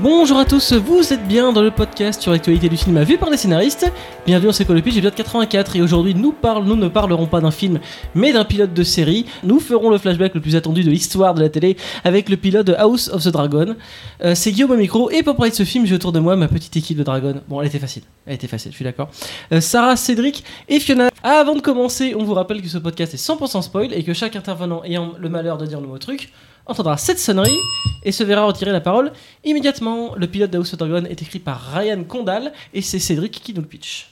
Bonjour à tous, vous êtes bien dans le podcast sur l'actualité du cinéma vu par des scénaristes. Bienvenue dans C'est quoi le pitch, épisode 84 et aujourd'hui nous, nous ne parlerons pas d'un film mais d'un pilote de série. Nous ferons le flashback le plus attendu de l'histoire de la télé avec le pilote de House of the Dragon. Euh, c'est Guillaume au micro et pour parler de ce film j'ai autour de moi ma petite équipe de Dragon. Bon elle était facile, elle était facile, je suis d'accord. Euh, Sarah, Cédric et Fiona. Avant de commencer, on vous rappelle que ce podcast est 100% spoil et que chaque intervenant ayant le malheur de dire le mot truc entendra cette sonnerie et se verra retirer la parole immédiatement. Le pilote de House of Dragon est écrit par Ryan Condal et c'est Cédric qui nous le pitch.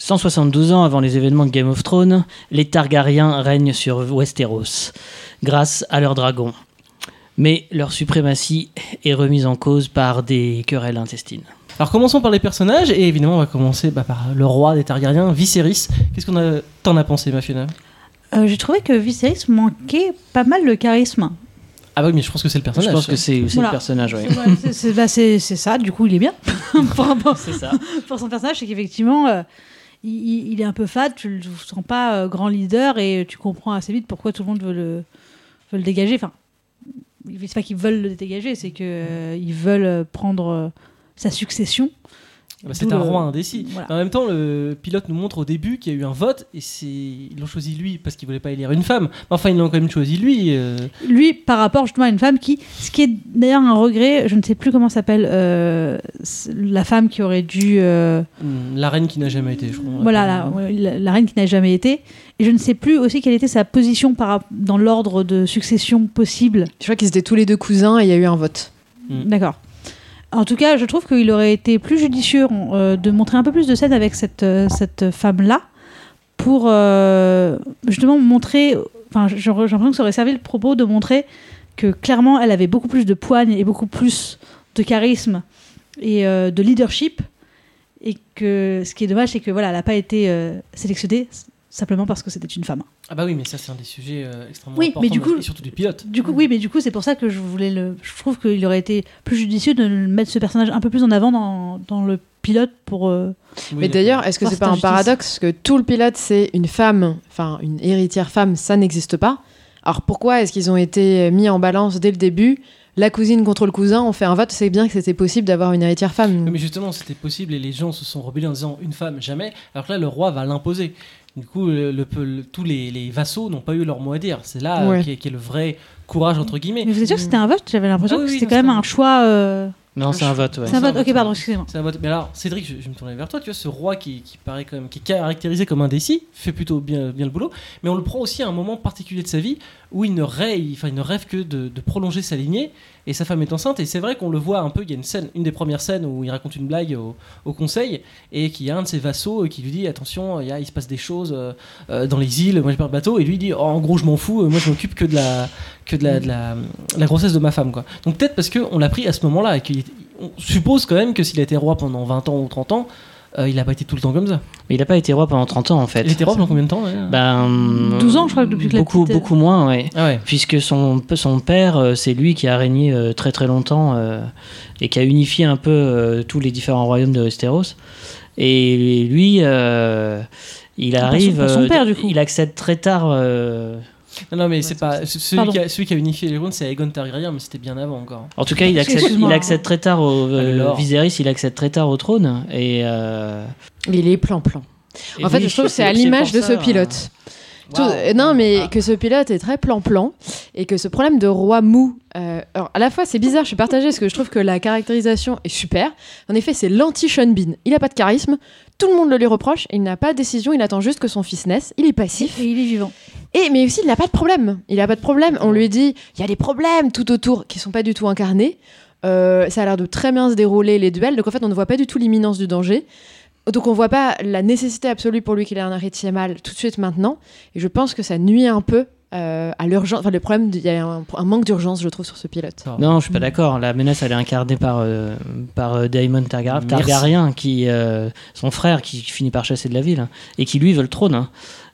172 ans avant les événements de Game of Thrones, les Targaryens règnent sur Westeros grâce à leurs dragons. Mais leur suprématie est remise en cause par des querelles intestines. Alors commençons par les personnages et évidemment on va commencer bah, par le roi des Targaryens, Viserys. Qu'est-ce qu'on a t'en as pensé ma Fiona Euh, J'ai trouvé que Viserys manquait pas mal de charisme. Ah oui mais je pense que c'est le Je personnage. pense que c'est Voilà. le personnage. C'est- bah, c'est- ça, du coup il est bien. C'est ça. pour son personnage, c'est qu'effectivement, euh, il, est un peu fade, tu le sens pas euh, grand leader et tu comprends assez vite pourquoi tout le monde veut le, veut le dégager. Enfin, c'est pas qu'ils veulent le dégager, c'est qu'ils veulent euh, prendre euh, sa succession. Bah, c'est un le- roi indécis. Voilà. En même temps, le pilote nous montre au début qu'il y a eu un vote et c'est ils l'ont choisi lui parce qu'ils voulaient pas élire une femme. Mais enfin, ils l'ont quand même choisi lui. euh. Lui, par rapport justement à une femme qui, ce qui est d'ailleurs un regret, je ne sais plus comment s'appelle euh, la femme qui aurait dû, euh, Hmm, La reine qui n'a jamais été, je crois. voilà, la, ouais, la- la reine qui n'a jamais été. Et je ne sais plus aussi quelle était sa position par, dans l'ordre de succession possible. Je crois qu'ils étaient tous les deux cousins et il y a eu un vote. Mm. D'accord. En tout cas, je trouve qu'il aurait été plus judicieux euh, de montrer un peu plus de scènes avec cette, euh, cette femme-là pour euh, justement montrer. Enfin, j'ai l'impression que ça aurait servi le propos de montrer que clairement elle avait beaucoup plus de poigne et beaucoup plus de charisme et de leadership. Et que ce qui est dommage, c'est que voilà, elle n'a pas été sélectionnée simplement parce que c'était une femme. Ah bah oui, mais ça c'est un des sujets euh, extrêmement Oui, importants. mais du coup- et surtout du pilote. Du coup, oui, mais du coup, c'est pour ça que je voulais le. Je trouve qu'il aurait été plus judicieux de mettre ce personnage un peu plus en avant dans, dans le pilote pour. euh, Oui, Mais d'ailleurs, est-ce que c'est pas un paradoxe que tout le pilote c'est une femme, enfin une héritière femme, ça n'existe pas Alors pourquoi est-ce qu'ils ont été mis en balance dès le début? La cousine contre le cousin, on fait un vote, c'est bien que c'était possible d'avoir une héritière femme. Oui, mais justement, c'était possible et les gens se sont rebellés en disant une femme, jamais. Alors que là, le roi va l'imposer. Du coup, le- le- le- tous les, les vassaux n'ont pas eu leur mot à dire. C'est là euh, Ouais. qui est, est le vrai courage, entre guillemets. Mais vous êtes sûr que c'était un vote? J'avais l'impression Ah oui, que c'était non, quand même un un choix. euh, Non, c'est un vote, ouais. C'est un c'est un vote. vote, Ok, pardon, excusez-moi. C'est un vote. Mais alors, Cédric, je, je vais me tourner vers toi. Tu vois, ce roi qui, qui paraît quand même, qui est caractérisé comme indécis, fait plutôt bien, bien le boulot. Mais on le prend aussi à un moment particulier de sa vie où il ne rêve, enfin, il ne rêve que de, de prolonger sa lignée. Et sa femme est enceinte. Et c'est vrai qu'on le voit un peu. Il y a une scène, une des premières scènes où il raconte une blague au, conseil et qu'il y a un de ses vassaux euh, qui lui dit attention, il, y a- se passe des choses euh, euh, dans les îles. Moi, j'ai pas de bateau. Et lui dit oh, en gros, je m'en fous. euh, Moi, je m'occupe que de la que de la, de la, grossesse de ma femme, quoi. Donc peut-être parce qu'on l'a pris à ce moment-là et qu'on suppose quand même que s'il a été roi pendant 20 ans ou 30 ans, euh, il n'a pas été tout le temps comme ça. Mais il n'a pas été roi pendant 30 ans, en fait. Il était roi pendant combien de temps ouais? Ben, 12 ans, je crois, depuis que la beaucoup, petite- beaucoup moins, ouais. Ah ouais. Puisque son, son père, euh, c'est lui qui a régné euh, très très longtemps euh, et qui a unifié un peu euh, tous les différents royaumes de Westeros. Et lui, euh, il son- arrive. son euh, père, du coup. Il accède très tard. Non, non, mais c'est pas. ce- Celui qui, a, celui qui a unifié les rounes, c'est Aegon Targaryen, mais c'était bien avant encore. en tout cas, il accède, il accède très tard au. Le euh. Viserys, il accède très tard au trône. Et. euh, Il est plan-plan. En fait, oui, je trouve que c'est à l'image de ce euh, pilote. Tout- Waouh. euh, non, mais Ah. que ce pilote est très plan-plan et que ce problème de roi mou. euh, alors, à la fois, c'est bizarre, je suis partagée parce que je trouve que la caractérisation est super. En effet, c'est l'anti-Sean Bean. Il a pas de charisme, tout le monde le lui reproche, il n'a pas de décision, il attend juste que son fils naisse, il est passif. Et il est vivant. Et mais aussi, il n'a pas de problème. Il n'a pas de problème. On lui dit, il y a des problèmes tout autour qui sont pas du tout incarnés. Euh, ça a l'air de très bien se dérouler les duels. Donc en fait, on ne voit pas du tout l'imminence du danger. Donc on voit pas la nécessité absolue pour lui qu'il ait un héritier mâle tout de suite maintenant. Et je pense que ça nuit un peu euh, à l'urgence. Enfin, le problème, il y a un, un manque d'urgence, je trouve, sur ce pilote. Non, je suis pas d'accord. La menace, elle est incarnée par, euh, par euh, Daemon. Targaryen, qui, euh, son frère, qui finit par chasser de la ville, hein, et qui lui veut le trône. hein.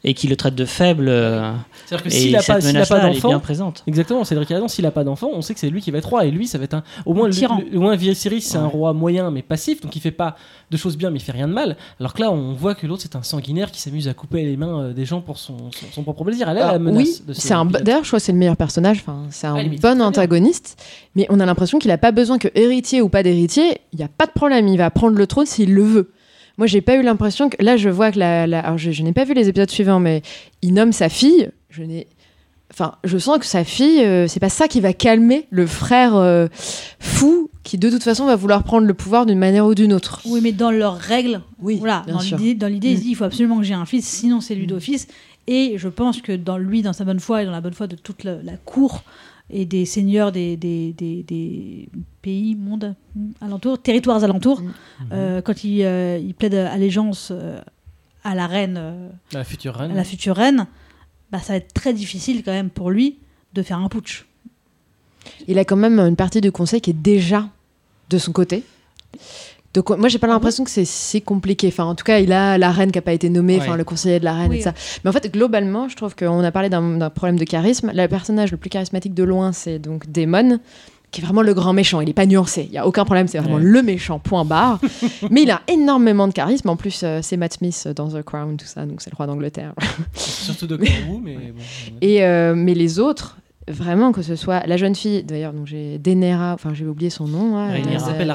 Et qui le traite de faible. euh, C'est-à-dire que et s'il n'a cette pas, est bien d'enfant, présente. exactement, Cédric a raison, s'il a pas d'enfant, on sait que c'est lui qui va être roi, et lui, ça va être un. Au moins, le, Tyran. le- au moins Viserys, c'est un roi moyen mais passif, donc il fait pas de choses bien, mais il fait rien de mal. Alors que là, on voit que l'autre, c'est un sanguinaire qui s'amuse à couper les mains euh, des gens pour son, son, son propre plaisir. Elle a la Alors, menace oui, ce c'est un. D'ailleurs, je crois que c'est le meilleur personnage. Enfin, c'est un Ah, limite, bon bien. antagoniste. Mais on a l'impression qu'il a pas besoin que héritier ou pas d'héritier, il y a pas de problème. Il va prendre le trône s'il le veut. Moi, j'ai pas eu l'impression que là, je vois que la. la- Alors, je, je n'ai pas vu les épisodes suivants, mais il nomme sa fille. Je n'ai. Enfin, je sens que sa fille, euh, c'est pas ça qui va calmer le frère euh, fou qui, de toute façon, va vouloir prendre le pouvoir d'une manière ou d'une autre. Oui, mais dans leurs règles, Oui, voilà, bien dans l'idée, dans l'idée, il Mm. dit il faut absolument que j'ai un fils, sinon c'est lui d'office. Et je pense que dans lui, dans sa bonne foi et dans la bonne foi de toute la, la cour et des seigneurs des, des, des, des pays, mondes mm, alentours, territoires alentours, Mm. euh, quand il, euh, il plaide allégeance euh, à la reine, euh, La future reine. à la future reine, bah, ça va être très difficile quand même pour lui de faire un putsch. il a quand même une partie du conseil qui est déjà de son côté. Donc moi j'ai pas l'impression que c'est si compliqué. Enfin en tout cas il a la reine qui a pas été nommée, Ouais. le conseiller de la reine Oui, et ça. Mais en fait globalement je trouve qu'on a parlé d'un problème de charisme. Le personnage le plus charismatique de loin c'est donc Daemon qui est vraiment le grand méchant. Il est pas nuancé. Il y a aucun problème. C'est vraiment Ouais. le méchant point barre. Mais il a énormément de charisme. En plus euh, c'est Matt Smith dans The Crown tout ça donc c'est le roi d'Angleterre. Surtout Doctor Who, mais bon. Et euh, mais les autres, vraiment que ce soit la jeune fille, d'ailleurs, donc j'ai Daenerys, enfin j'ai oublié son nom, hein, Elle s'appelle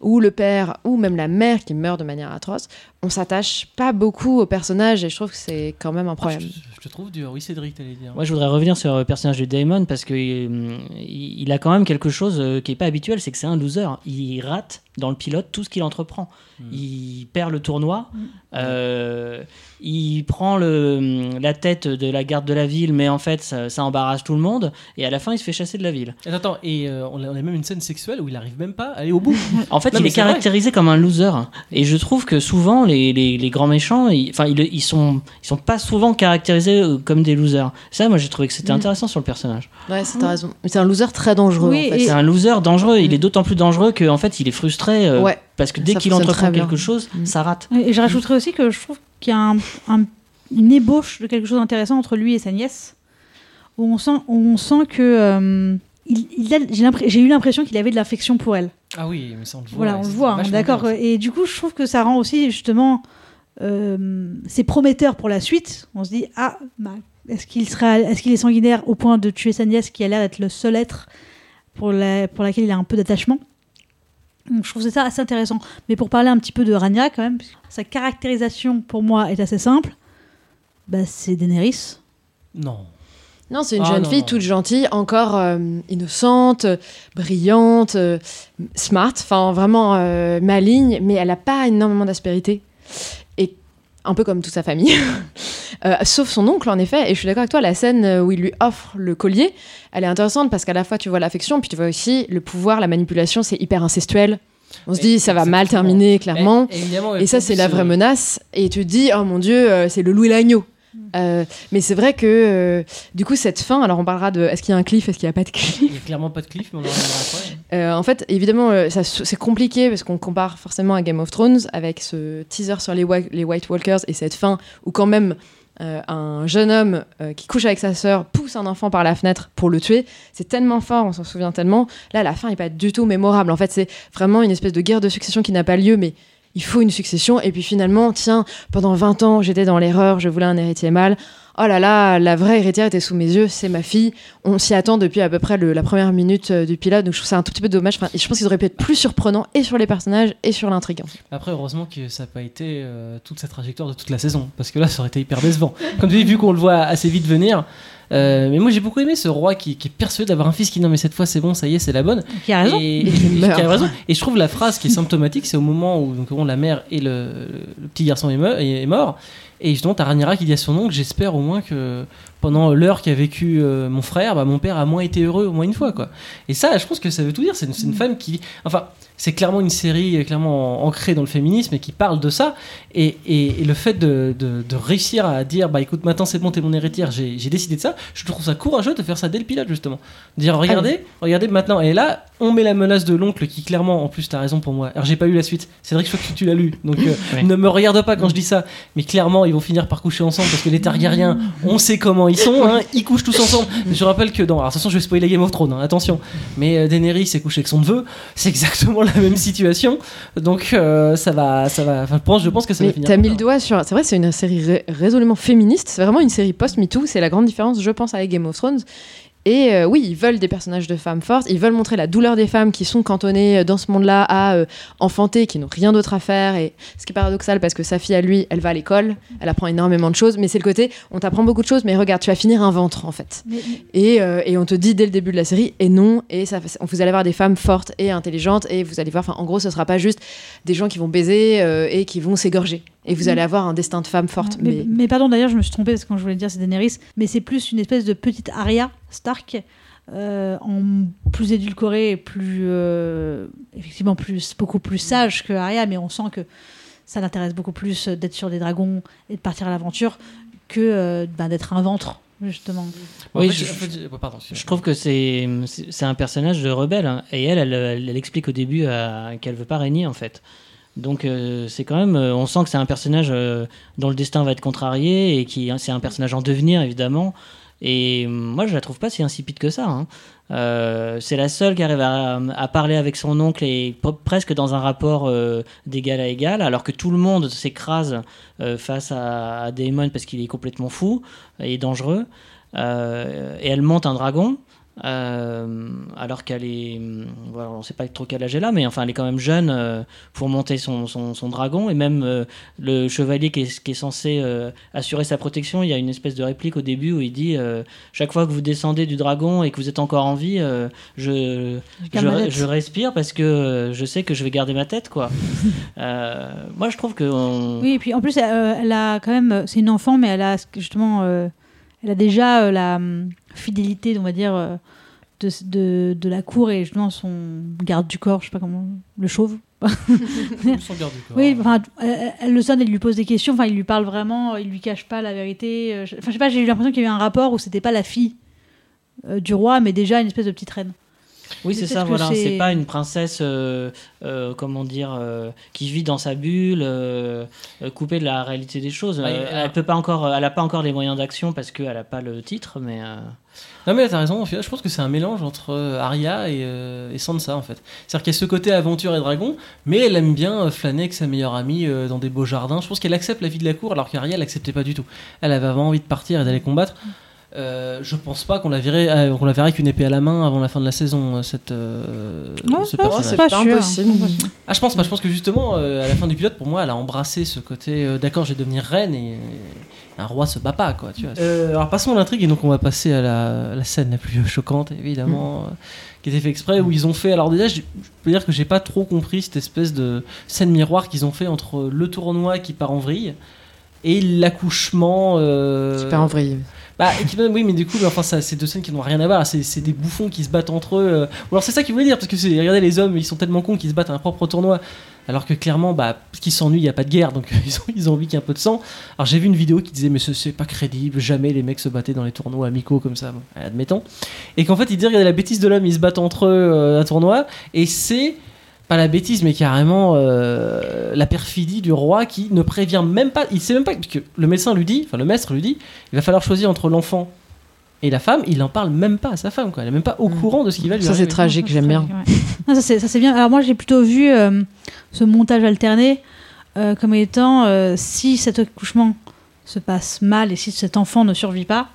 ou le père, ou même la mère qui meurt de manière atroce. On s'attache pas beaucoup au personnage et je trouve que c'est quand même un Ah, problème. je, te- je te trouve dur. Oui, Cédric, t'allais dire. Moi, je voudrais revenir sur le personnage de Damon parce que euh, il il a quand même quelque chose euh, qui est pas habituel, c'est que c'est un loser. Il rate dans le pilote tout ce qu'il entreprend. Mm. Il perd le tournoi, Mm. euh, il prend le, la tête de la garde de la ville, mais en fait, ça, ça embarrasse tout le monde. Et à la fin, il se fait chasser de la ville. Attends, attends, et euh, on, a, on a même une scène sexuelle où il arrive même pas à aller au bout. En fait, Non, il est vrai. caractérisé comme un loser. Et je trouve que souvent, les, les- les grands méchants, ils, enfin, ils, ils sont, ils sont pas souvent caractérisés euh, comme des losers. Ça, moi, j'ai trouvé que c'était Mm. intéressant sur le personnage. Ouais, c'est t'as raison. C'est un loser très dangereux. Oui, en fait. et- C'est un loser dangereux. Il Mm. est d'autant plus dangereux qu'en fait, il est frustré. euh, Ouais. Parce que dès Ça qu'il entreprend quelque chose, Mm. ça rate. Et je rajouterais aussi que je trouve qu'il y a un- un- une ébauche de quelque chose d'intéressant entre lui et sa nièce, où on sent, où on sent que euh, il, il a- j'ai l'impr- j'ai eu l'impression qu'il avait de l'affection pour elle. Ah oui, mais ça on le voit. Voilà, on le voit, hein, d'accord. Et du coup, je trouve que ça rend aussi justement, euh, c'est prometteur pour la suite. On se dit ah, bah, est-ce qu'il sera, est-ce qu'il est sanguinaire au point de tuer sa nièce, qui a l'air d'être le seul être pour, la, pour laquelle il a un peu d'attachement? Donc, je trouve ça assez intéressant. Mais pour parler un petit peu de Rania, quand même, sa caractérisation pour moi est assez simple. Bah, c'est Daenerys. Non. Non, c'est une Ah, jeune non, fille non. toute gentille, encore euh, innocente, brillante, euh, smart, enfin vraiment euh, maligne, mais elle n'a pas énormément d'aspérité. Et un peu comme toute sa famille. Euh, sauf son oncle, en effet. Et je suis d'accord avec toi, la scène où il lui offre le collier, elle est intéressante parce qu'à la fois tu vois l'affection, puis tu vois aussi le pouvoir, la manipulation, c'est hyper incestuel. On se dit, ça va mal exactement. terminer, clairement. Et, Et ça, c'est la vraie menace. Et tu te dis, oh mon Dieu, c'est le loup et l'agneau. Euh, mais c'est vrai que, euh, du coup, cette fin, alors on parlera de est-ce qu'il y a un cliff, est-ce qu'il n'y a pas de cliff? Il n'y a clairement pas de cliff, mais on en après. Euh, En fait, évidemment, c'est compliqué parce qu'on compare forcément à Game of Thrones avec ce teaser sur les, les White Walkers et cette fin où, quand même, un jeune homme qui couche avec sa sœur pousse un enfant par la fenêtre pour le tuer. C'est tellement fort, on s'en souvient tellement. Là, la fin n'est pas du tout mémorable. En fait, c'est vraiment une espèce de guerre de succession qui n'a pas lieu, mais il faut une succession. Et puis finalement, tiens, pendant 20 ans, j'étais dans l'erreur, je voulais un héritier mâle. Oh là là, la vraie héritière était sous mes yeux, c'est ma fille. On s'y attend depuis à peu près la première minute euh, du pilote, donc je trouve ça un tout petit peu dommage. Enfin, je pense qu'ils auraient pu être plus surprenants et sur les personnages et sur l'intrigue. Après, heureusement que ça n'a pas été euh, toute sa trajectoire de toute la saison, parce que là, ça aurait été hyper décevant. Comme tu dis, vu qu'on le voit assez vite venir. Euh, mais moi, j'ai beaucoup aimé ce roi qui, qui est persuadé d'avoir un fils qui, non, mais cette fois, c'est bon, ça y est, c'est la bonne. Qui a raison. Et, Et qui et- meurt. qui a raison. Et je trouve la phrase qui est symptomatique, c'est au moment où donc, bon, la mère et le, le petit garçon est, meur- est- est mort. Et justement, t'as Rhaenyra qui dit à son oncle J'espère au moins que pendant l'heure qu'a vécu euh, mon frère, bah, mon père a moins été heureux au moins une fois. quoi. Et ça, je pense que ça veut tout dire. C'est une, une femme qui. Enfin, c'est clairement une série euh, clairement ancrée dans le féminisme et qui parle de ça. Et, et- et le fait de, de- de réussir à dire Bah écoute, maintenant c'est bon, t'es mon héritière, j'ai j'ai décidé de ça, je trouve ça courageux de faire ça dès le pilote, justement. De dire Regardez, regardez maintenant. Et là, on met la menace de l'oncle qui clairement, en plus t'as raison pour moi. Alors j'ai pas eu la suite. C'est vrai que je crois que tu l'as lu, donc euh, Ouais. ne me regarde pas quand je dis ça. Mais clairement, ils vont finir par coucher ensemble parce que les Targaryens, on sait comment ils sont. Hein, ils couchent tous ensemble. Je rappelle que dans, alors attention, je vais spoiler Game of Thrones. hein, attention. Mais euh, Daenerys s'est couchée avec son neveu. C'est exactement la même situation. Donc euh, ça va, ça va. Enfin, je pense, je pense que ça va Mais finir. t'as mis le doigt sur. C'est vrai, c'est une série ré- résolument féministe. C'est vraiment une série post-MeToo. C'est la grande différence, je pense, avec Game of Thrones. Et euh, oui, ils veulent des personnages de femmes fortes. Ils veulent montrer la douleur des femmes qui sont cantonnées euh, dans ce monde-là à euh, enfanter, qui n'ont rien d'autre à faire. Et ce qui est paradoxal parce que sa fille à lui, elle va à l'école, elle apprend énormément de choses. Mais c'est le côté, on t'apprend beaucoup de choses, mais regarde, tu vas finir un ventre en fait. Mais- Et, euh, et on te dit dès le début de la série, et non, et ça, vous allez avoir des femmes fortes et intelligentes, et vous allez voir, en gros, ce sera pas juste des gens qui vont baiser et qui vont s'égorger. Et vous Mhm. allez avoir un destin de femme forte. mais, Mais, mais pardon, d'ailleurs, je me suis trompée parce que quand je voulais dire c'est Daenerys, mais c'est plus une espèce de petite Arya Stark. euh, en plus édulcorée et plus euh, effectivement plus beaucoup plus sage que Arya mais on sent que ça l'intéresse beaucoup plus d'être sur des dragons et de partir à l'aventure que euh, ben, d'être un ventre justement En Oui, fait, je- pardon, Je trouve que c'est un personnage de rebelle hein. et elle, elle, elle, elle explique au début qu'elle veut pas régner en fait. Donc euh, c'est quand même, euh, on sent que c'est un personnage euh, dont le destin va être contrarié et qui c'est un personnage en devenir évidemment. Et euh, moi je la trouve pas si insipide que ça. hein. C'est la seule qui arrive à, parler avec son oncle et presque dans un rapport d'égal à égal, alors que tout le monde s'écrase face à, à Daemon parce qu'il est complètement fou et dangereux. Et elle monte un dragon. Euh, alors qu'elle est, hum, voilà, on sait pas trop quel âge elle a, mais enfin elle est quand même jeune euh, pour monter son, son, son dragon et même euh, le chevalier qui est, qui est censé assurer sa protection, il y a une espèce de réplique au début où il dit chaque fois que vous descendez du dragon et que vous êtes encore en vie, je, respire parce que je sais que je vais garder ma tête quoi. Moi je trouve que on- Oui, et puis en plus, elle a quand même. C'est une enfant, mais elle a justement. elle a déjà la hum, fidélité, on va dire, euh, de, de, de la cour et justement son garde du corps, je sais pas comment. Le chauve. Sans garde du corps. Oui, enfin, elle, elle le sonne, elle lui pose des questions, enfin, il lui parle vraiment, il lui cache pas la vérité. euh, Enfin, je sais pas, j'ai eu l'impression qu'il y a eu un rapport où c'était pas la fille euh, du roi, mais déjà une espèce de petite reine. Oui, c'est ça, voilà. c'est- pas une princesse, euh, euh, comment dire, euh, qui vit dans sa bulle, coupée de la réalité des choses. Ouais, Euh, euh, elle peut pas encore, elle a pas encore les moyens d'action parce qu'elle a pas le titre, mais. Non mais t'as raison, je pense que c'est un mélange entre Arya et, et Sansa en fait. C'est-à-dire qu'il y a ce côté aventure et dragon, mais elle aime bien flâner avec sa meilleure amie dans des beaux jardins. Je pense qu'elle accepte la vie de la cour alors qu'Arya l'acceptait pas du tout. Elle avait vraiment envie de partir et d'aller combattre. Euh, je pense pas qu'on la verrait, euh, qu'on la verrait avec une épée à la main avant la fin de la saison, euh, cette, euh, Non, ce c'est pas pas sûr. impossible. Ah, je pense pas. Je pense que justement, euh, à la fin du pilote, pour moi, elle a embrassé ce côté. euh, D'accord, je vais devenir reine et un roi se bat pas, quoi. Tu vois. Euh, alors passons à l'intrigue et donc on va passer à la, la scène la plus choquante, évidemment, euh, qui était fait exprès où ils ont fait. Alors déjà, je, je peux dire que j'ai pas trop compris cette espèce de scène miroir qu'ils ont fait entre le tournoi qui part en vrille et l'accouchement. euh, Super en vrille. Bah, oui, mais du coup, c'est deux scènes qui n'ont rien à voir. C'est des bouffons qui se battent entre eux. euh. Ou alors, c'est ça qu'ils voulaient dire, parce que regardez, les hommes, ils sont tellement cons qu'ils se battent à un propre tournoi. Alors que clairement, bah, parce qu'ils s'ennuient, il n'y a pas de guerre, donc ils ont, envie qu'il y ait un peu de sang. Alors, j'ai vu une vidéo qui disait, mais ce- c'est pas crédible, jamais les mecs se battaient dans les tournois amicaux comme ça, admettons. Et qu'en fait, ils disaient, regardez, la bêtise de l'homme, ils se battent entre eux euh, un tournoi, et c'est pas la bêtise, mais carrément euh, la perfidie du roi qui ne prévient même pas. Il sait même pas, parce que le médecin lui dit, enfin le maître lui dit, il va falloir choisir entre l'enfant et la femme. Il en parle même pas à sa femme, quoi. Elle est même pas au Mm. courant de ce qui va lui Ça, c'est arriver. tragique, Ça, j'aime c'est bien. ouais. Non, ça, c'est ça, c'est bien. Alors moi, j'ai plutôt vu euh, ce montage alterné euh, comme étant euh, si cet accouchement se passe mal et si cet enfant ne survit pas,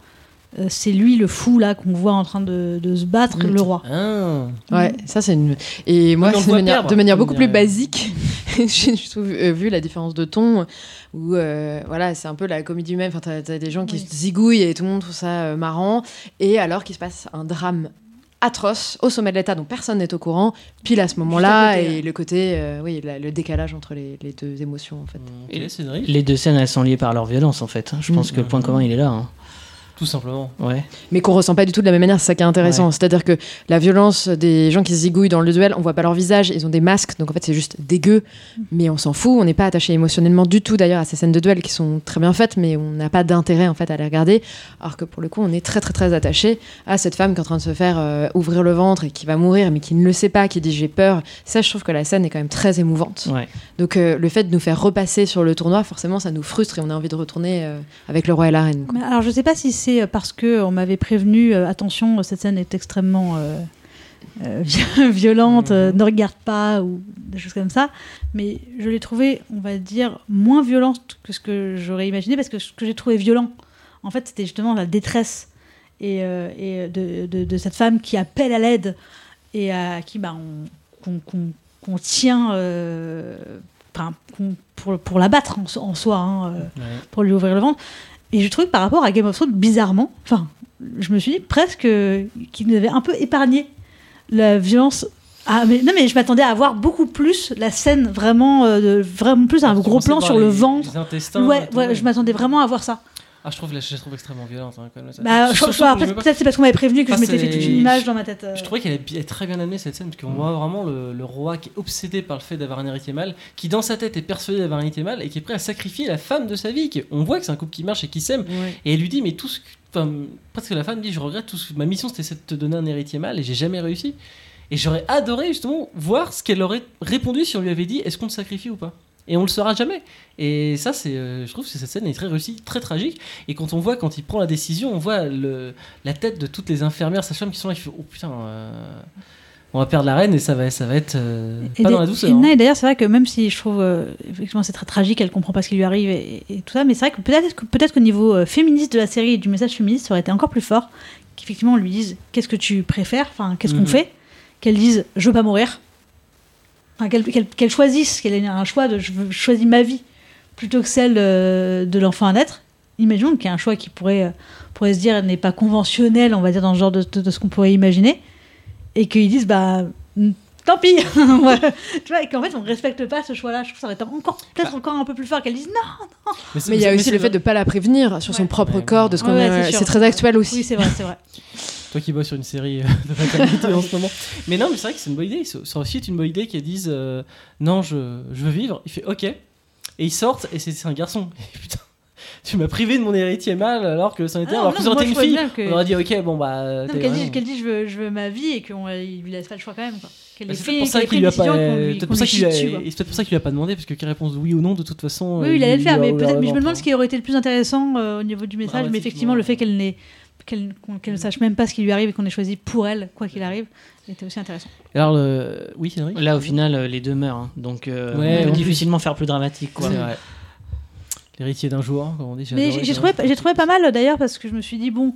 c'est lui le fou là qu'on voit en train de, de se battre, le roi. Ah. Ouais, ça c'est une. Et moi, de manière, perdre. de manière beaucoup plus a- basique. J'ai je trouve, euh, vu la différence de ton, où euh, voilà, c'est un peu la comédie humaine. Enfin, t'as des gens qui Oui. se zigouillent et tout le monde trouve ça euh, marrant. Et alors qu'il se passe un drame atroce au sommet de l'État dont personne n'est au courant, pile à ce moment-là, et ouais. le côté, euh, oui, la- le décalage entre les, les deux émotions en fait. Ok, Cédric. Les deux scènes, elles sont liées par leur violence, en fait. Je pense Mm. que le point commun, il est là. hein. Tout simplement. Ouais. Mais qu'on ressent pas du tout de la même manière, c'est ça qui est intéressant. Ouais. C'est-à-dire que la violence des gens qui se zigouillent dans le duel, on voit pas leur visage, ils ont des masques, donc en fait c'est juste dégueu, mais on s'en fout, on n'est pas attaché émotionnellement du tout d'ailleurs à ces scènes de duel qui sont très bien faites, mais on n'a pas d'intérêt en fait à les regarder, alors que pour le coup on est très très très attaché à cette femme qui est en train de se faire euh, ouvrir le ventre et qui va mourir, mais qui ne le sait pas, qui dit j'ai peur. Ça, je trouve que la scène est quand même très émouvante. Ouais. Donc euh, le fait de nous faire repasser sur le tournoi, forcément ça nous frustre et on a envie de retourner euh, avec le roi et la reine. quoi. Alors, je sais pas si c'est parce que on m'avait prévenu, euh, attention, cette scène est extrêmement euh, euh, vi- violente, euh, ne regarde pas ou des choses comme ça. Mais je l'ai trouvé, on va dire, moins violente que ce que j'aurais imaginé parce que ce que j'ai trouvé violent, en fait, c'était justement la détresse et, euh, et de, de- de cette femme qui appelle à l'aide et à qui bah, on, qu'on, qu'on- qu'on tient euh, enfin, qu'on- pour, pour la battre en, en soi. hein, euh, Ouais. pour lui ouvrir le ventre. Et je trouve que par rapport à Game of Thrones, bizarrement, enfin, je me suis dit presque euh, qu'il nous avait un peu épargné la violence. Ah, mais non, mais je m'attendais à voir beaucoup plus la scène, vraiment, euh, de, vraiment plus un gros plan sur le ventre. Les intestins. Ouais, tout, ouais, je m'attendais vraiment à voir ça. Ah, je trouve, la, je trouve extrêmement violente. hein, quand même, ça. Bah, je, Surtout je- après, pas- peut-être c'est parce qu'on m'avait prévenu que Ah, je m'étais fait toute une image dans ma tête. euh. Je trouvais qu'elle est, très bien amenée cette scène parce qu'on voit vraiment le, le roi qui est obsédé par le fait d'avoir un héritier mâle, qui dans sa tête est persuadé d'avoir un héritier mâle et qui est prêt à sacrifier la femme de sa vie. qui- on voit que c'est un couple qui marche et qui s'aime. Et elle lui dit mais tout ce que, enfin, presque la femme dit je regrette tout ce que- ma mission c'était de te donner un héritier mâle et j'ai jamais réussi. Et j'aurais adoré justement voir ce qu'elle aurait répondu si on lui avait dit est-ce qu'on te sacrifie ou pas? Et on le saura jamais. Et ça, c'est, euh, je trouve que cette scène est très réussie, très tragique. Et quand on voit, quand il prend la décision, on voit le, la tête de toutes les infirmières, sages-femmes qui sont là, qui font oh putain, euh, on va perdre la reine et ça va, ça va être euh, pas dans la douceur. et hein. et d'ailleurs, c'est vrai que même si je trouve euh, effectivement c'est très tragique, elle comprend pas ce qui lui arrive et, et tout ça, mais c'est vrai que peut-être que peut-être qu'au niveau féministe de la série et du message féministe, ça aurait été encore plus fort qu'effectivement on lui dise qu'est-ce que tu préfères, enfin qu'est-ce qu'on Mhm. fait, qu'elle dise je veux pas mourir, enfin, qu'elle qu'elle- qu'elle choisisse, qu'elle ait un choix de je veux- je choisis ma vie plutôt que celle euh, de l'enfant à naître. Imaginons qu'il y a un choix qui pourrait euh, pourrait se dire n'est pas conventionnel, on va dire dans le genre de, de- de ce qu'on pourrait imaginer, et qu'ils disent bah tant pis, tu vois, et qu'en fait on ne respecte pas ce choix-là. Je trouve que ça aurait été encore peut-être encore un peu plus fort qu'elle dise non. c'est- Mais il y a aussi le fait de pas la prévenir sur son propre Ouais, corps, de ce qu'on. C'est très actuel aussi. Oui, c'est vrai, c'est vrai. Toi qui bosses sur une série euh, de maternité en ce moment. Mais non, mais c'est vrai que c'est une bonne idée. Ça aussi est une bonne idée qu'ils disent euh, non, je, je veux vivre. Il fait ok. Et ils sortent et c'est c'est un garçon. Et putain, tu m'as privé de mon héritier mâle alors que ça en était un. Ah, Alors non, que ça aurait été une fille. que- On aurait dit ok, bon bah. Qu'elle dise, qu'elle dise je, veux, je veux ma vie et qu'on euh, lui laisse pas le choix quand même. Quoi. Qu'elle Bah, c'est peut-être pour ça qu'il lui a pas. pour ça qu'il a- peut-être pour ça qu'il a demandé parce que qu'elle réponse oui ou non de toute façon. Oui, il allait le faire, mais, peut-être, je me demande ce qui aurait été le plus intéressant euh, au niveau du message. mais effectivement, le fait qu'elle n'ait qu'elle ne sache même pas ce qui lui arrive et qu'on ait choisi pour elle, quoi qu'il arrive, était aussi intéressant. Alors, le... oui, Cédric? Là, au final, euh, les deux meurent. hein. Donc, euh, Ouais, on peut difficilement faire plus dramatique. Quoi. L'héritier d'un jour, comme on dit. Mais j'ai trouvé, j'ai trouvé pas mal d'ailleurs parce que je me suis dit, bon,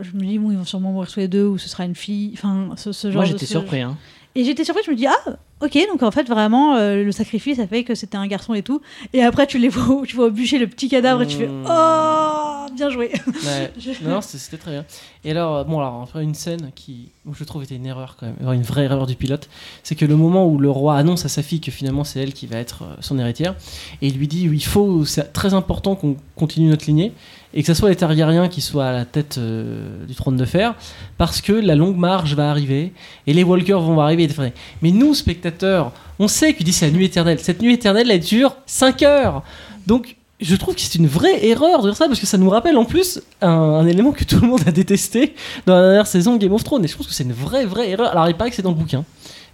je me dis, bon, ils vont sûrement mourir tous les deux ou ce sera une fille. Enfin, ce, ce genre Moi, j'étais surpris. Hein. Et j'étais surprise, je me dis, ah, ok, donc en fait, vraiment, euh, le sacrifice, ça fait que c'était un garçon et tout. Et après, tu les vois, tu vois bûcher le petit cadavre et tu fais, Mmh. oh, bien joué. Ouais. Je- Non, c'était c'était très bien. Et alors, euh, bon, alors, une scène qui, où je trouve était une erreur quand même, une vraie erreur du pilote, c'est que le moment où le roi annonce à sa fille que finalement c'est elle qui va être euh, son héritière, et il lui dit il faut, c'est très important qu'on continue notre lignée, et que ce soit les Targaryens qui soient à la tête euh, du trône de fer, parce que la longue marche va arriver, et les Walkers vont arriver. Mais nous, spectateurs, on sait qu'il dit c'est la nuit éternelle. Cette nuit éternelle, elle dure 5 heures. Donc, je trouve que c'est une vraie erreur de dire ça parce que ça nous rappelle en plus un, un élément que tout le monde a détesté dans la dernière saison de Game of Thrones. Et je pense que c'est une vraie, vraie erreur. Alors, il paraît que c'est dans le bouquin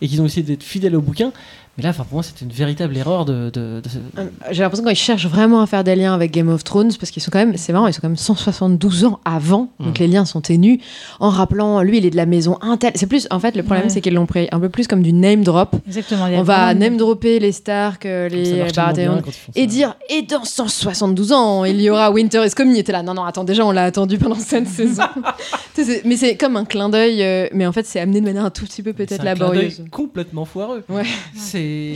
et qu'ils ont essayé d'être fidèles au bouquin. Mais là, enfin, pour moi, c'était une véritable erreur de. de- de- Euh, J'ai l'impression qu'ils cherchent vraiment à faire des liens avec Game of Thrones parce qu'ils sont quand même, c'est marrant, ils sont quand même 172 ans avant, donc Mm. les liens sont ténus. En rappelant, lui, il est de la maison Intel. C'est plus, en fait, le problème, Ouais. c'est qu'ils l'ont pris un peu plus comme du name drop. Exactement. il y a On va name dropper les Stark, euh, les Baratheon. ça. Et dire, et dans 172 ans, il y aura Winter is Coming. Il était là, non, non, attends, déjà, on l'a attendu pendant cette saison. Mais c'est comme un clin d'œil, euh, mais en fait, c'est amené de manière un tout petit peu peut-être laborieuse. Complètement foireux. Ouais. C'est.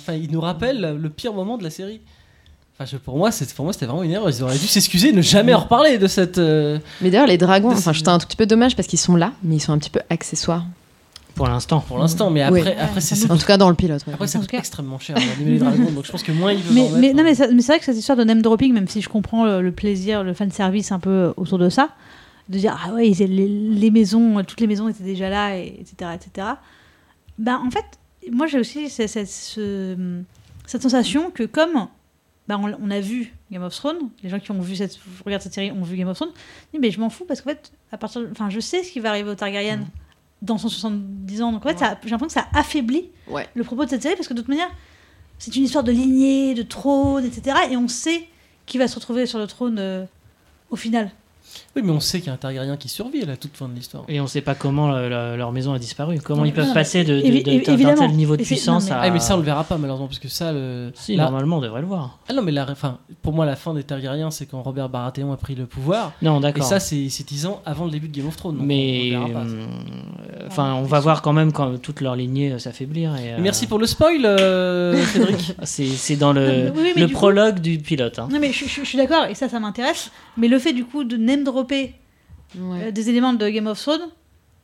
Enfin, il nous rappelle le pire moment de la série. Enfin, je- pour moi, c'est- pour moi, c'était vraiment une erreur. Ils auraient dû s'excuser, et ne jamais en reparler de cette. euh, Mais d'ailleurs, les dragons, enfin, je trouve un tout petit peu dommage parce qu'ils sont là, mais ils sont un petit peu accessoires. Pour l'instant. pour l'instant, mais après, après c'est En tout cas, dans le pilote. ouais. après ça En coûte tout cas- extrêmement cher d'animer les dragons, donc je pense que moins ils veulent Mais, en mais, mettre, non, hein. mais, ça- mais c'est vrai que cette histoire de name dropping, même si je comprends le, le plaisir, le fan service un peu autour de ça, de dire ah ouais, ils les, les maisons, toutes les maisons étaient déjà là, et, etc., etc. Ben en fait, moi j'ai aussi cette, cette, ce- cette sensation que comme ben, on, on a vu Game of Thrones, les gens qui ont vu cette, regardent cette série ont vu Game of Thrones, mais je m'en fous parce qu'en fait, à partir, enfin je sais ce qui va arriver aux Targaryen. Mm. Dans 170 ans. Donc en fait, j'ai l'impression que ça affaiblit Ouais. le propos de cette série parce que de toute manière, c'est une histoire de lignée, de trône, etc. Et on sait qui va se retrouver sur le trône euh, au final. Oui, mais on sait qu'il y a un Targaryen qui survit à la toute fin de l'histoire. Et on sait pas comment euh, la- leur maison a disparu. Comment Non, ils peuvent non, passer d'un tel niveau de Et puissance non, mais- à. Ah, mais ça on le verra pas malheureusement parce que ça le. Si, la- normalement, on devrait le voir. Ah non, mais la, enfin, pour moi la fin des Targaryens c'est quand Robert Baratheon a pris le pouvoir. Non, Et d'accord. ça c'est c'est 10 ans avant le début de Game of Thrones. donc mais on- on verra pas, enfin, on va voir quand même quand toute leur lignée euh, s'affaiblir. Et, euh, Merci pour le spoil, euh, Cédric. C'est c'est dans le, Non, mais oui, mais le du coup- prologue du pilote. hein. Non, mais je, je- je suis d'accord, et ça, ça m'intéresse. Mais le fait du coup de name dropper Ouais. euh, des éléments de Game of Thrones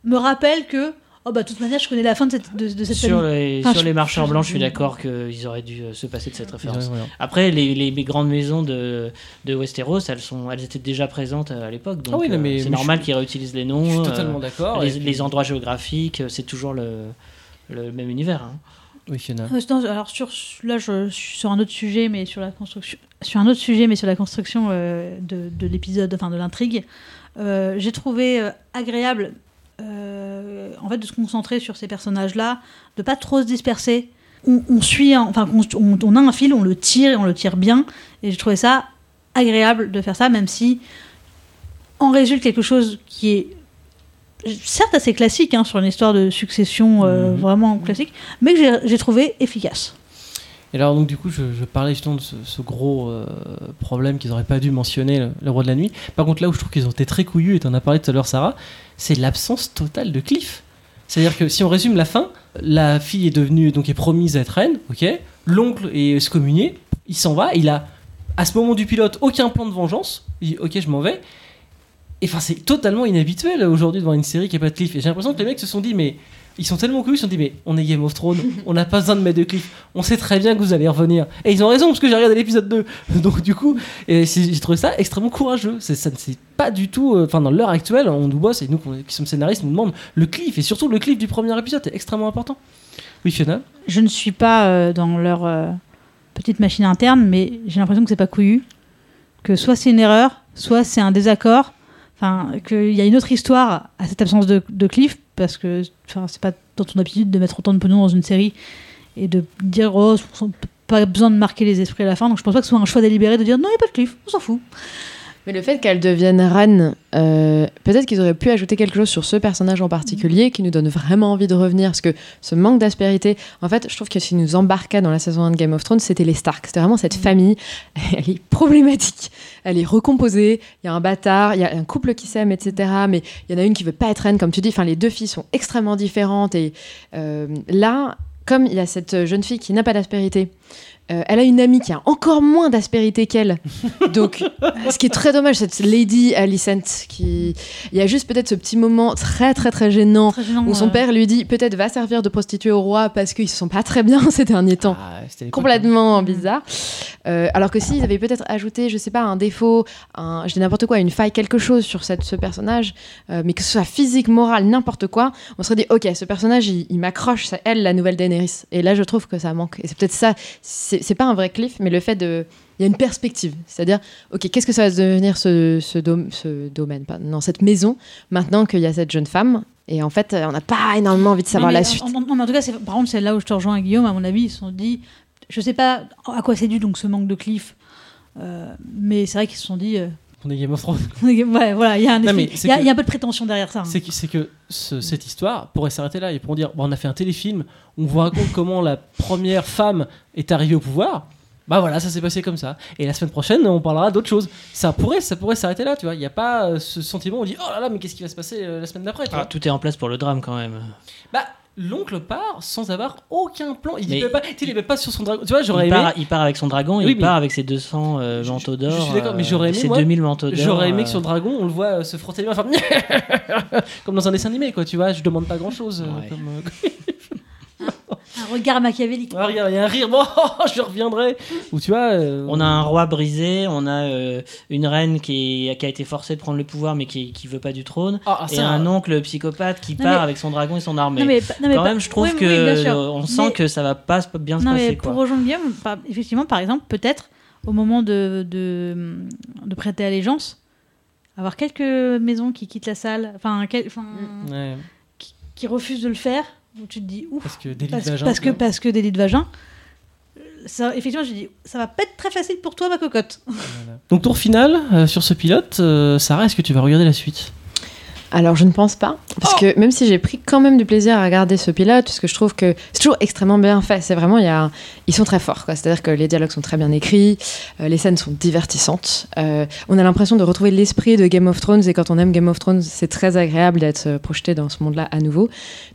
me rappelle que, oh bah, de toute manière, je connais la fin de cette, de, de cette Sur famille. les, Enfin, sur je- les marcheurs je- blancs, je suis je- d'accord qu'ils auraient dû euh, se passer de cette référence. Ouais, ouais. Après, les, les, les grandes maisons de, de Westeros, elles, sont, elles étaient déjà présentes à l'époque, donc Ah oui, non, euh, mais- c'est mais normal je- qu'ils réutilisent les Je noms. suis euh, totalement d'accord. les, et puis- les endroits géographiques, euh, c'est toujours le, le même univers. hein. Oui, Fiona. Euh, non, alors sur là je suis sur un autre sujet mais sur la construction sur un autre sujet mais sur la construction euh, de, de l'épisode enfin de l'intrigue euh, j'ai trouvé euh, agréable euh, en fait de se concentrer sur ces personnages là de pas trop se disperser on, on suit un- enfin on, a un fil on le tire et on le tire bien et j'ai trouvé ça agréable de faire ça même si en résulte quelque chose qui est certes assez classique hein, sur une histoire de succession euh, Mhm. vraiment classique mais que j'ai trouvé efficace. Et alors, donc, du coup, je, je parlais justement de ce, gros euh, problème qu'ils auraient pas dû mentionner, le, roi de la nuit. Par contre, là où je trouve qu'ils ont été très couillus, et tu en as parlé tout à l'heure, Sarah, c'est l'absence totale de Cliff. C'est-à-dire que si on résume la fin, la fille est devenue, donc est promise à être reine, ok? L'oncle est excommunié, il s'en va, il a, à ce moment du pilote, aucun plan de vengeance. Il dit, ok, je m'en vais. Et enfin, c'est totalement inhabituel aujourd'hui de voir une série qui n'a pas de Cliff. Et j'ai l'impression que les mecs se sont dit, mais ils sont tellement couillus, ils se sont dit, mais on est Game of Thrones, on n'a pas besoin de mettre de Cliff, on sait très bien que vous allez revenir. Et ils ont raison, parce que j'ai regardé l'épisode 2. Donc, du coup, j'ai trouvé ça extrêmement courageux. Ça ne c'est pas du tout. euh, Enfin, dans l'heure actuelle, on nous bosse, et nous qui sommes scénaristes, on nous demande le Cliff, et surtout le Cliff du premier épisode est extrêmement important. Oui, Fiona? Je ne suis pas euh, dans leur euh, petite machine interne, mais j'ai l'impression que c'est pas couillu. Que soit c'est une erreur, soit c'est un désaccord. Enfin, qu'il y a une autre histoire à cette absence de, de Cliff, parce que c'est pas dans ton habitude de mettre autant de pognon dans une série et de dire, oh, pas besoin de marquer les esprits à la fin. Donc je pense pas que ce soit un choix délibéré de dire, non, il n'y a pas de Cliff, on s'en fout. Mais le fait qu'elle devienne reine, euh, peut-être qu'ils auraient pu ajouter quelque chose sur ce personnage en particulier qui nous donne vraiment envie de revenir. Parce que ce manque d'aspérité, en fait, je trouve que ce qui nous embarqua dans la saison 1 de Game of Thrones, c'était les Stark. C'était vraiment cette famille. Elle est problématique. Elle est recomposée. Il y a un bâtard, il y a un couple qui s'aime, etc. Mais il y en a une qui veut pas être reine, comme tu dis. Enfin, les deux filles sont extrêmement différentes. Et euh, là, comme il y a cette jeune fille qui n'a pas d'aspérité, euh, elle a une amie qui a encore moins d'aspérité qu'elle. Donc, ce qui est très dommage, cette Lady Alicent, qui. Il y a juste peut-être ce petit moment très, très, très gênant Très gênant, où son euh, père lui dit peut-être va servir de prostituée au roi parce qu'ils se sont pas très bien ces derniers temps. Ah, Complètement bizarre. Euh, alors que s'ils avaient peut-être ajouté, je sais pas, un défaut, un, je dis n'importe quoi, une faille, quelque chose sur cette, ce personnage, euh, mais que ce soit physique, moral, n'importe quoi, on serait dit, ok, ce personnage, il, il m'accroche, c'est elle, la nouvelle Daenerys. Et là, je trouve que ça manque. Et c'est peut-être ça, c'est c'est pas un vrai cliff, mais le fait de. Il y a une perspective. C'est-à-dire, ok, qu'est-ce que ça va devenir ce, ce, dom- ce domaine, pas, non, cette maison, maintenant qu'il y a cette jeune femme? Et en fait, on n'a pas énormément envie de savoir Non, la en- suite. En, en- en tout cas, c'est- par contre, c'est là où je te rejoins, Guillaume. À mon avis, ils se sont dit, je sais pas à quoi c'est dû donc ce manque de Cliff, euh, mais c'est vrai qu'ils se sont dit, euh, On est Game of Thrones. ouais, voilà, il y a un effet- y, a- que- il y a un peu de prétention derrière ça. hein. C'est que, c'est que ce- cette histoire pourrait s'arrêter là. Ils pourront dire bon, on a fait un téléfilm, on vous raconte comment la première femme est arrivée au pouvoir. Bah voilà, ça s'est passé comme ça. Et la semaine prochaine, on parlera d'autre chose. Ça pourrait, ça pourrait s'arrêter là, tu vois. Il n'y a pas euh, ce sentiment où on dit oh là là, mais qu'est-ce qui va se passer euh, la semaine d'après, Ah, tout est en place pour le drame quand même. Bah, l'oncle part sans avoir aucun plan. Il n'est pas, il pas sur son dragon. Tu vois, j'aurais il, aimé. part, il part avec son dragon et Oui, il part avec ses 200 euh, manteaux d'or. je suis d'accord, mais j'aurais aimé, Ses moi, 2000 manteaux d'or. J'aurais aimé euh, que sur le dragon, on le voit euh, se frotter les mains, comme dans un dessin animé, quoi. Tu vois, je demande pas grand chose. Ouais. Un regard machiavélique. Ah, regarde, il y a un rire, bon, je reviendrai. Ou tu vois. euh, On a un roi brisé, on a euh, une reine qui, est- qui a été forcée de prendre le pouvoir mais qui, qui veut pas du trône, Ah, et ça, un oncle psychopathe qui Non, part mais- avec son dragon et son armée. Non, mais, pas- non, mais Quand pas- même, je trouve oui, que oui, euh, on sent Mais- que ça va pas se- bien se Non, passer. mais quoi. pour rejoindre Guillaume, par- effectivement, par exemple, peut-être au moment de, de, de prêter allégeance, avoir quelques maisons qui quittent la salle, enfin, quel- enfin, Ouais, qui, qui refusent de le faire, où tu te dis ouf, parce que délit parce, de vagin. parce que parce que délit de vagin. Ça, effectivement, je dis, ça va pas être très facile pour toi, ma cocotte. Voilà. Donc, tour final euh, sur ce pilote. euh, Sarah, est-ce que tu vas regarder la suite? Alors, je ne pense pas. Parce que même si j'ai pris quand même du plaisir à regarder ce pilote, parce que je trouve que c'est toujours extrêmement bien fait. C'est vraiment, il y a, ils sont très forts. C'est-à-dire que les dialogues sont très bien écrits, euh, les scènes sont divertissantes. euh, on a l'impression de retrouver l'esprit de Game of Thrones. Et quand on aime Game of Thrones, c'est très agréable d'être euh, projeté dans ce monde-là à nouveau.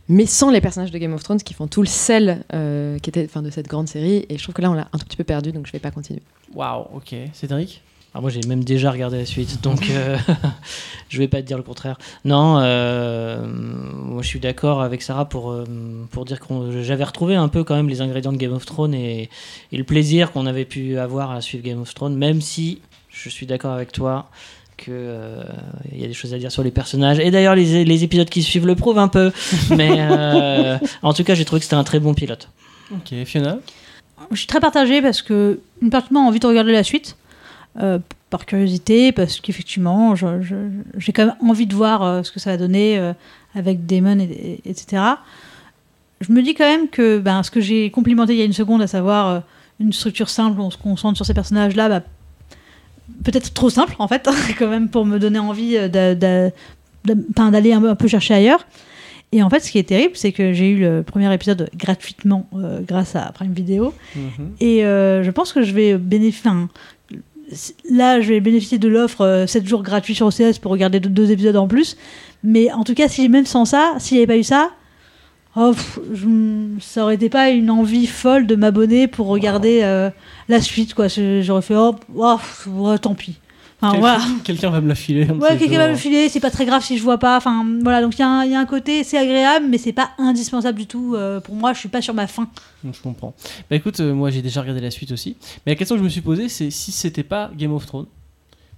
Mais sans les personnages de Game of Thrones qui font tout le sel euh, qui était, enfin, de cette grande série. Et je trouve que là, on l'a un tout petit peu perdu, donc je vais pas continuer. Waouh, ok. Cédric? Alors moi j'ai même déjà regardé la suite, donc euh, je vais pas te dire le contraire. Non, euh, moi je suis d'accord avec Sarah pour, euh, pour dire que j'avais retrouvé un peu quand même les ingrédients de Game of Thrones et, et le plaisir qu'on avait pu avoir à suivre Game of Thrones, même si je suis d'accord avec toi que euh, y a des choses à dire sur les personnages. Et d'ailleurs les, les épisodes qui suivent le prouvent un peu, mais euh, en tout cas j'ai trouvé que c'était un très bon pilote. Ok, Fiona? Je suis très partagée parce que une partie de moi a envie de regarder la suite. Euh, par curiosité, parce qu'effectivement, j'ai quand même envie de voir euh, ce que ça va donner euh, avec Damon, et, et- etc. Je me dis quand même que ben, ce que j'ai complimenté il y a une seconde, à savoir une structure simple, on se concentre sur ces personnages-là, bah, peut-être trop simple en fait, quand même pour me donner envie d'aller un, peu- chercher ailleurs. Et en fait, ce qui est terrible, c'est que j'ai eu le premier épisode gratuitement euh, grâce à Prime Video. Mhm. Et euh, je pense que je vais bénéficier. Là, je vais bénéficier de l'offre euh, 7 jours gratuits sur OCS pour regarder deux, épisodes en plus. Mais en tout cas, si même sans ça, s'il n'y avait pas eu ça, oh, pff, je- ça aurait été pas une envie folle de m'abonner pour regarder euh, la suite. quoi. J'aurais fait, oh, oh, ouais, tant pis. Enfin, voilà. Quelqu'un va me la filer. Ouais, quelqu'un va me filer, c'est pas très grave si je vois pas. Enfin, voilà, donc il y, a un- il y a un côté, c'est agréable, mais c'est pas indispensable du tout. Euh, pour moi, je suis pas sur ma faim. Je comprends. Bah écoute, euh, moi j'ai déjà regardé la suite aussi. Mais la question que je me suis posée, c'est si c'était pas Game of Thrones,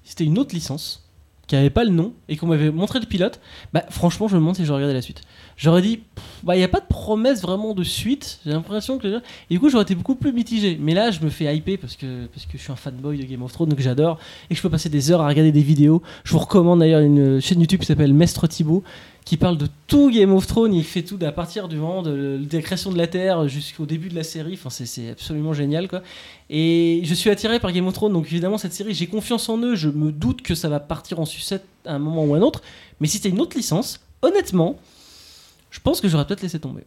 si c'était une autre licence, qui avait pas le nom, et qu'on m'avait montré le pilote, bah franchement, je me demande si j'aurais regardé la suite. J'aurais dit, bah il n'y a pas de promesse vraiment de suite, j'ai l'impression que. Et du coup, j'aurais été beaucoup plus mitigé. Mais là, je me fais hyper parce que, parce que je suis un fanboy de Game of Thrones, donc j'adore, et que je peux passer des heures à regarder des vidéos. Je vous recommande d'ailleurs une chaîne YouTube qui s'appelle Mestre Thibaut, qui parle de tout Game of Thrones. Il fait tout à partir du moment de, de la création de la Terre jusqu'au début de la série. Enfin, c'est- absolument génial, quoi. Et je suis attiré par Game of Thrones, donc évidemment, cette série, j'ai confiance en eux. Je me doute que ça va partir en sucette à un moment ou un autre. Mais si c'était une autre licence, honnêtement, je pense que j'aurais peut-être laissé tomber.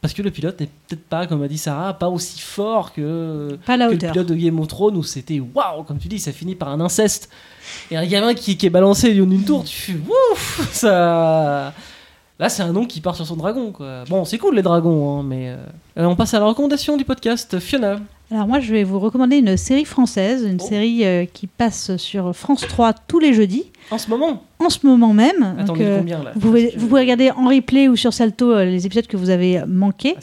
Parce que le pilote n'est peut-être pas, comme a dit Sarah, pas aussi fort que, Pas à la que le pilote de Game of Thrones où c'était waouh, comme tu dis, ça finit par un inceste. Et un gamin qui, qui est balancé d'une tour, tu fais ouf, ça. Là, c'est un nom qui part sur son dragon, quoi. Bon, c'est cool les dragons, hein, mais. euh, on passe à la recommandation du podcast. Fiona. Alors moi, je vais vous recommander une série française, une Oh. série euh, qui passe sur France 3 tous les jeudis, En ce moment? En ce moment même. Donc, Attendez, euh, combien là? vous, pouvez, vous regarder en replay ou sur Salto les épisodes que vous avez manqués.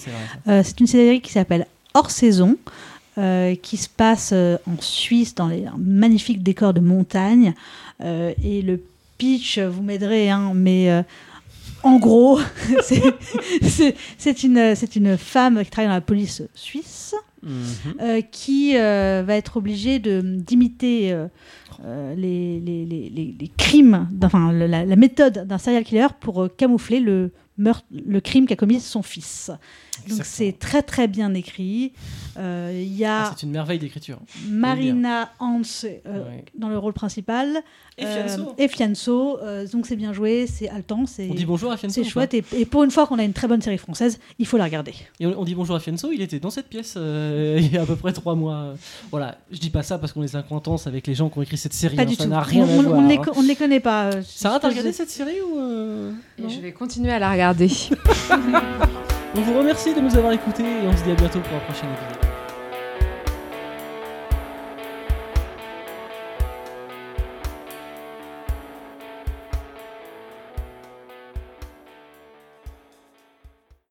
Ah, c'est une série qui s'appelle Hors saison, euh, qui se passe euh, en Suisse dans les magnifiques décors de montagne. Euh, et le pitch, vous m'aiderez, hein, mais euh, en gros, c'est- une, femme qui travaille dans la police suisse Mhm. euh, qui euh, va être obligée d'imiter euh, euh, les, les, les, les- les crimes, enfin la, la méthode d'un serial killer pour euh, camoufler le meurtre, le crime qu'a commis son fils. Donc c'est très très bien écrit. Euh, Il y Ah, a c'est une merveille d'écriture. Marina Hans euh, Ouais. dans le rôle principal Et euh, Fianso. et Fianso. Euh, donc c'est bien joué, c'est haletant, c'est On dit bonjour à Fianso. c'est chouette. Et, et pour une fois qu'on a une très bonne série française, il faut la regarder. Et on, on dit bonjour à Fianso, il était dans cette pièce euh, il y a à peu près trois mois. Voilà, je dis pas ça parce qu'on est incontents avec les gens qui ont écrit cette série. Pas hein, du ça tout. n'a rien on, à on- voir. on ne les, hein. co- on ne les connaît pas. euh, Sarah, t'as regardé cette série ou euh, je vais continuer à la On vous remercie de nous avoir écoutés et on se dit à bientôt pour un prochain épisode.